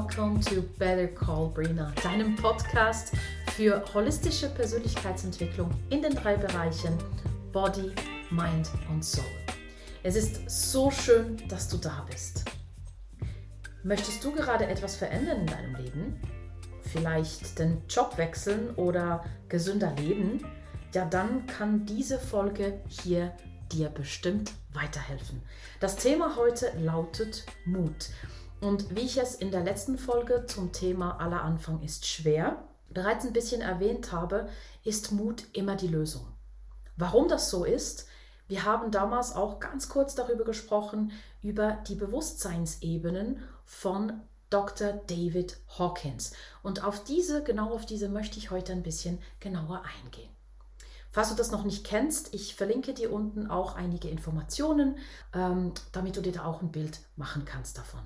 welcome to Better Call Brina, deinem Podcast für holistische Persönlichkeitsentwicklung in den drei Bereichen Body, Mind und Soul. Es ist so schön, dass du da bist. Möchtest du gerade etwas verändern in deinem Leben? Vielleicht den Job wechseln oder gesünder leben? Ja, dann kann diese Folge hier dir bestimmt weiterhelfen. Das Thema heute lautet Mut. Und wie ich es in der letzten Folge zum Thema aller Anfang ist schwer bereits ein bisschen erwähnt habe, ist Mut immer die Lösung. Warum das so ist, wir haben damals auch ganz kurz darüber gesprochen, über die Bewusstseinsebenen von Dr. David Hawkins. Und auf diese, genau auf diese möchte ich heute ein bisschen genauer eingehen. Falls du das noch nicht kennst, ich verlinke dir unten auch einige Informationen, ähm, damit du dir da auch ein Bild machen kannst davon.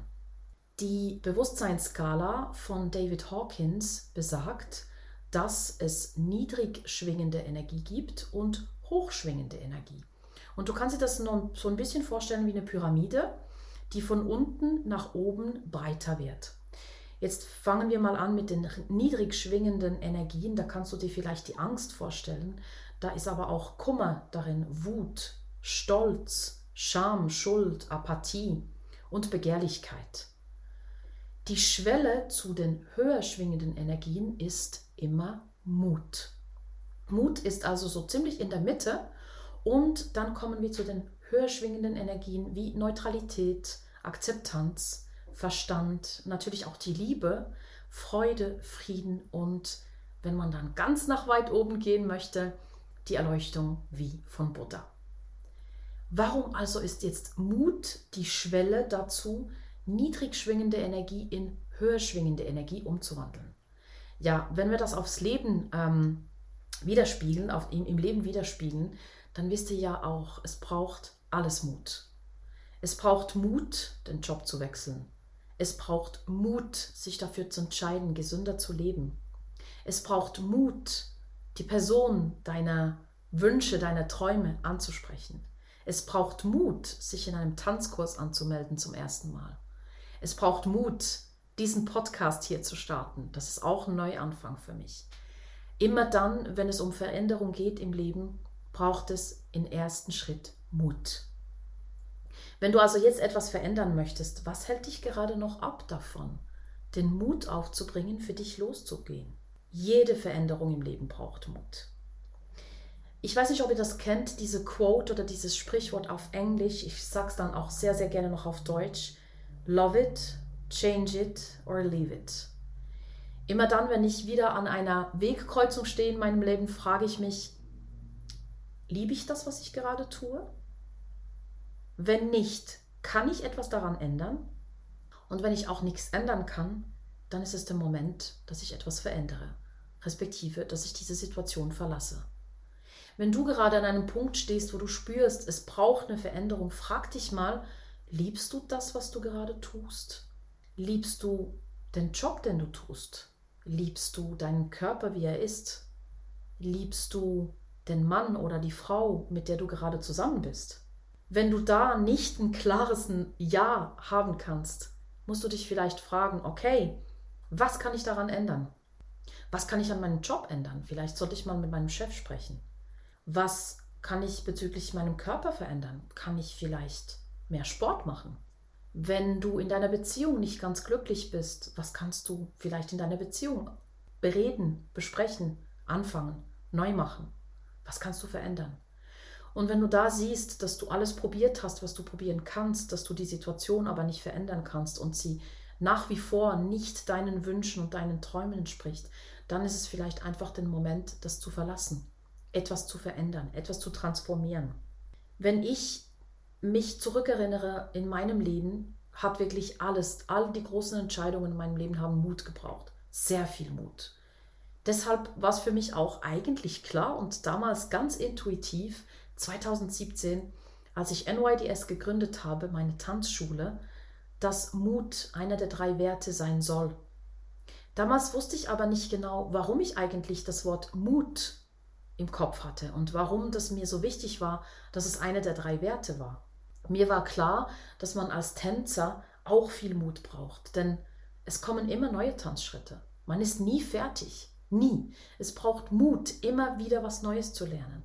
Die Bewusstseinsskala von David Hawkins besagt, dass es niedrig schwingende Energie gibt und hochschwingende Energie. Und du kannst dir das so ein bisschen vorstellen wie eine Pyramide, die von unten nach oben breiter wird. Jetzt fangen wir mal an mit den niedrig schwingenden Energien. Da kannst du dir vielleicht die Angst vorstellen, da ist aber auch Kummer darin, Wut, Stolz, Scham, Schuld, Apathie und Begehrlichkeit. Die Schwelle zu den höher schwingenden Energien ist immer Mut. Mut ist also so ziemlich in der Mitte und dann kommen wir zu den höher schwingenden Energien wie Neutralität, Akzeptanz, Verstand, natürlich auch die Liebe, Freude, Frieden und wenn man dann ganz nach weit oben gehen möchte, die Erleuchtung wie von Buddha. Warum also ist jetzt Mut die Schwelle dazu, niedrig schwingende Energie in höher schwingende Energie umzuwandeln? Ja, wenn wir das aufs Leben ähm, widerspiegeln, auf, im, im Leben widerspiegeln, dann wisst ihr ja auch, es braucht alles Mut. Es braucht Mut, den Job zu wechseln. Es braucht Mut, sich dafür zu entscheiden, gesünder zu leben. Es braucht Mut, die Person deiner Wünsche, deiner Träume anzusprechen. Es braucht Mut, sich in einem Tanzkurs anzumelden zum ersten Mal. Es braucht Mut, diesen Podcast hier zu starten. Das ist auch ein Neuanfang für mich. Immer dann, wenn es um Veränderung geht im Leben, braucht es im ersten Schritt Mut. Wenn du also jetzt etwas verändern möchtest, was hält dich gerade noch ab davon, den Mut aufzubringen, für dich loszugehen? Jede Veränderung im Leben braucht Mut. Ich weiß nicht, ob ihr das kennt, diese Quote oder dieses Sprichwort auf Englisch. Ich sage es dann auch sehr, sehr gerne noch auf Deutsch. Love it, change it or leave it. Immer dann, wenn ich wieder an einer Wegkreuzung stehe in meinem Leben, frage ich mich, liebe ich das, was ich gerade tue? Wenn nicht, kann ich etwas daran ändern? Und wenn ich auch nichts ändern kann, dann ist es der Moment, dass ich etwas verändere respektive, dass ich diese Situation verlasse. Wenn du gerade an einem Punkt stehst, wo du spürst, es braucht eine Veränderung, frag dich mal, liebst du das, was du gerade tust? Liebst du den Job, den du tust? Liebst du deinen Körper, wie er ist? Liebst du den Mann oder die Frau, mit der du gerade zusammen bist? Wenn du da nicht ein klares Ja haben kannst, musst du dich vielleicht fragen, okay, was kann ich daran ändern? Was kann ich an meinem Job ändern? Vielleicht sollte ich mal mit meinem Chef sprechen. Was kann ich bezüglich meinem Körper verändern? Kann ich vielleicht mehr Sport machen? Wenn du in deiner Beziehung nicht ganz glücklich bist, was kannst du vielleicht in deiner Beziehung bereden, besprechen, anfangen, neu machen? Was kannst du verändern? Und wenn du da siehst, dass du alles probiert hast, was du probieren kannst, dass du die Situation aber nicht verändern kannst und sie nach wie vor nicht deinen Wünschen und deinen Träumen entspricht, dann ist es vielleicht einfach den Moment, das zu verlassen, etwas zu verändern, etwas zu transformieren. Wenn ich mich zurückerinnere in meinem Leben, hat wirklich alles, all die großen Entscheidungen in meinem Leben haben Mut gebraucht. Sehr viel Mut. Deshalb war es für mich auch eigentlich klar und damals ganz intuitiv, 2017, als ich NYDS gegründet habe, meine Tanzschule, dass Mut einer der drei Werte sein soll. Damals wusste ich aber nicht genau, warum ich eigentlich das Wort Mut im Kopf hatte und warum das mir so wichtig war, dass es einer der drei Werte war. Mir war klar, dass man als Tänzer auch viel Mut braucht, denn es kommen immer neue Tanzschritte. Man ist nie fertig. Nie. Es braucht Mut, immer wieder was Neues zu lernen.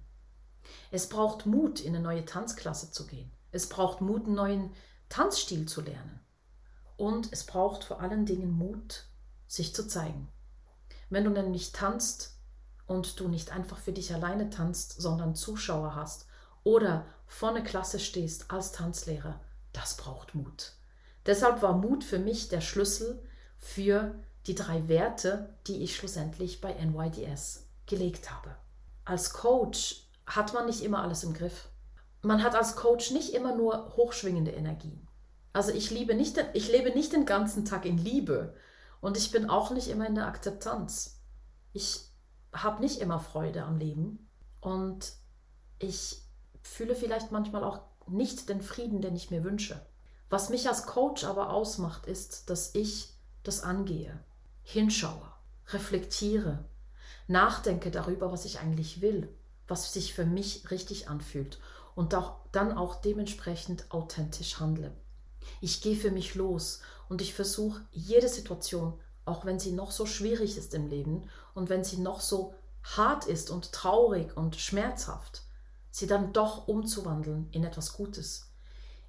Es braucht Mut, in eine neue Tanzklasse zu gehen. Es braucht Mut, einen neuen Tanzstil zu lernen. Und es braucht vor allen Dingen Mut, sich zu zeigen. Wenn du nämlich tanzt und du nicht einfach für dich alleine tanzt, sondern Zuschauer hast oder vor einer Klasse stehst als Tanzlehrer, das braucht Mut. Deshalb war Mut für mich der Schlüssel für die drei Werte, die ich schlussendlich bei NYDS gelegt habe. Als Coach hat man nicht immer alles im Griff. Man hat als Coach nicht immer nur hochschwingende Energien. Also ich liebe nicht, ich lebe nicht den ganzen Tag in Liebe und ich bin auch nicht immer in der Akzeptanz. Ich habe nicht immer Freude am Leben und ich fühle vielleicht manchmal auch nicht den Frieden, den ich mir wünsche. Was mich als Coach aber ausmacht, ist, dass ich das angehe, hinschaue, reflektiere, nachdenke darüber, was ich eigentlich will, was sich für mich richtig anfühlt und auch, dann auch dementsprechend authentisch handle. Ich gehe für mich los und ich versuche jede Situation, auch wenn sie noch so schwierig ist im Leben und wenn sie noch so hart ist und traurig und schmerzhaft, sie dann doch umzuwandeln in etwas Gutes.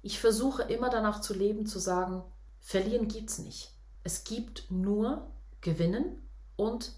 Ich versuche immer danach zu leben, zu sagen, verlieren gibt's nicht. Es gibt nur Gewinnen und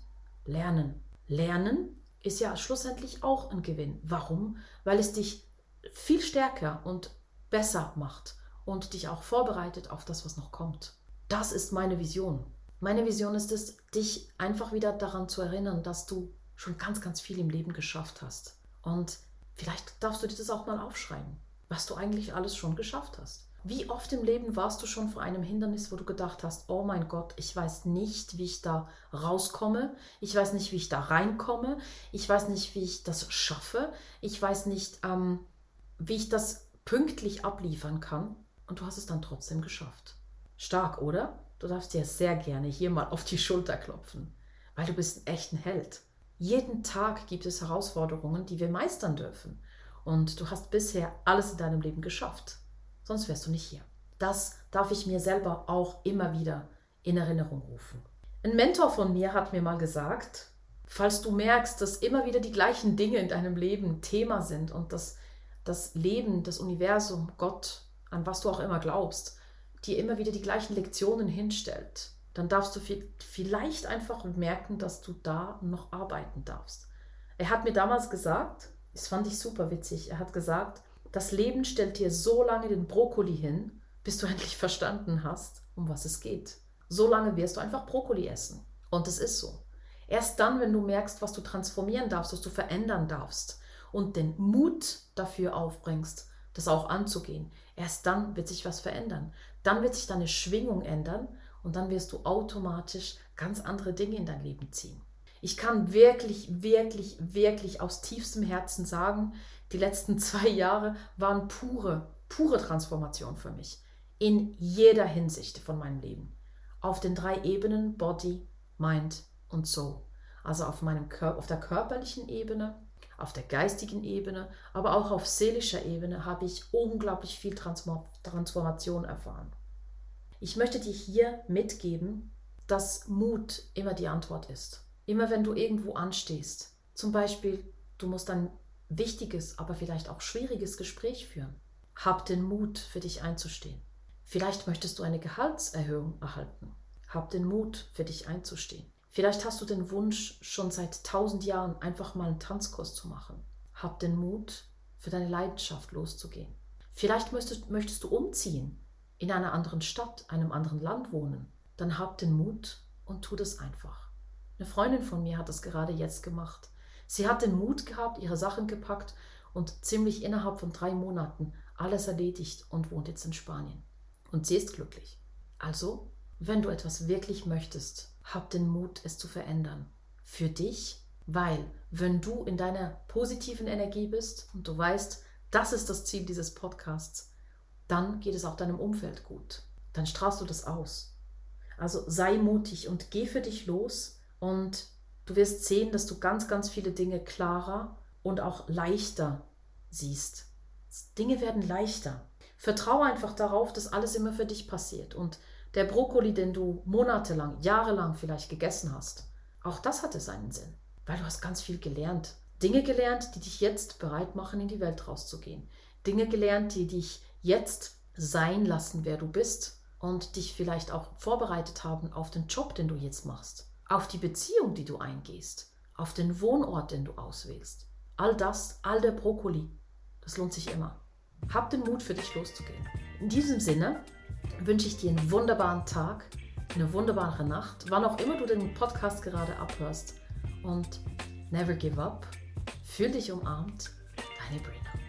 Lernen. Lernen ist ja schlussendlich auch ein Gewinn. Warum? Weil es dich viel stärker und besser macht und dich auch vorbereitet auf das, was noch kommt. Das ist meine Vision. Meine Vision ist es, dich einfach wieder daran zu erinnern, dass du schon ganz, ganz viel im Leben geschafft hast. Und vielleicht darfst du dir das auch mal aufschreiben, was du eigentlich alles schon geschafft hast. Wie oft im Leben warst du schon vor einem Hindernis, wo du gedacht hast, oh mein Gott, ich weiß nicht, wie ich da rauskomme, ich weiß nicht, wie ich da reinkomme, ich weiß nicht, wie ich das schaffe, ich weiß nicht, ähm, wie ich das pünktlich abliefern kann und du hast es dann trotzdem geschafft. Stark, oder? Du darfst dir sehr gerne hier mal auf die Schulter klopfen, weil du bist echt ein Held. Jeden Tag gibt es Herausforderungen, die wir meistern dürfen. Und du hast bisher alles in deinem Leben geschafft. Sonst wärst du nicht hier. Das darf ich mir selber auch immer wieder in Erinnerung rufen. Ein Mentor von mir hat mir mal gesagt, falls du merkst, dass immer wieder die gleichen Dinge in deinem Leben Thema sind und dass das Leben, das Universum, Gott, an was du auch immer glaubst, dir immer wieder die gleichen Lektionen hinstellt, dann darfst du vielleicht einfach merken, dass du da noch arbeiten darfst. Er hat mir damals gesagt, das fand ich super witzig, er hat gesagt, das Leben stellt dir so lange den Brokkoli hin, bis du endlich verstanden hast, um was es geht. So lange wirst du einfach Brokkoli essen. Und es ist so. Erst dann, wenn du merkst, was du transformieren darfst, was du verändern darfst und den Mut dafür aufbringst, das auch anzugehen, erst dann wird sich was verändern. Dann wird sich deine Schwingung ändern und dann wirst du automatisch ganz andere Dinge in dein Leben ziehen. Ich kann wirklich, wirklich, wirklich aus tiefstem Herzen sagen, die letzten zwei Jahre waren pure, pure Transformation für mich. In jeder Hinsicht von meinem Leben. Auf den drei Ebenen Body, Mind und Soul. Also auf, meinem auf der körperlichen Ebene, auf der geistigen Ebene, aber auch auf seelischer Ebene habe ich unglaublich viel Transformation erfahren. Ich möchte dir hier mitgeben, dass Mut immer die Antwort ist. Immer wenn du irgendwo anstehst, zum Beispiel, du musst ein wichtiges, aber vielleicht auch schwieriges Gespräch führen. Hab den Mut, für dich einzustehen. Vielleicht möchtest du eine Gehaltserhöhung erhalten. Hab den Mut, für dich einzustehen. Vielleicht hast du den Wunsch, schon seit tausend Jahren einfach mal einen Tanzkurs zu machen. Hab den Mut, für deine Leidenschaft loszugehen. Vielleicht möchtest, möchtest du umziehen in einer anderen Stadt, einem anderen Land wohnen, dann hab den Mut und tu das einfach. Eine Freundin von mir hat das gerade jetzt gemacht. Sie hat den Mut gehabt, ihre Sachen gepackt und ziemlich innerhalb von drei Monaten alles erledigt und wohnt jetzt in Spanien. Und sie ist glücklich. Also, wenn du etwas wirklich möchtest, hab den Mut, es zu verändern. Für dich, weil wenn du in deiner positiven Energie bist und du weißt, das ist das Ziel dieses Podcasts, dann geht es auch deinem Umfeld gut. Dann strahlst du das aus. Also sei mutig und geh für dich los und du wirst sehen, dass du ganz, ganz viele Dinge klarer und auch leichter siehst. Dinge werden leichter. Vertraue einfach darauf, dass alles immer für dich passiert und Der Brokkoli, den du monatelang, jahrelang vielleicht gegessen hast, auch das hatte seinen Sinn, weil du hast ganz viel gelernt. Dinge gelernt, die dich jetzt bereit machen, in die Welt rauszugehen. Dinge gelernt, die dich jetzt sein lassen, wer du bist und dich vielleicht auch vorbereitet haben auf den Job, den du jetzt machst, auf die Beziehung, die du eingehst, auf den Wohnort, den du auswählst. All das, all der Brokkoli, das lohnt sich immer. Hab den Mut für dich loszugehen. In diesem Sinne wünsche ich dir einen wunderbaren Tag, eine wunderbare Nacht, wann auch immer du den Podcast gerade abhörst. Und never give up. Fühl dich umarmt. Deine Brina.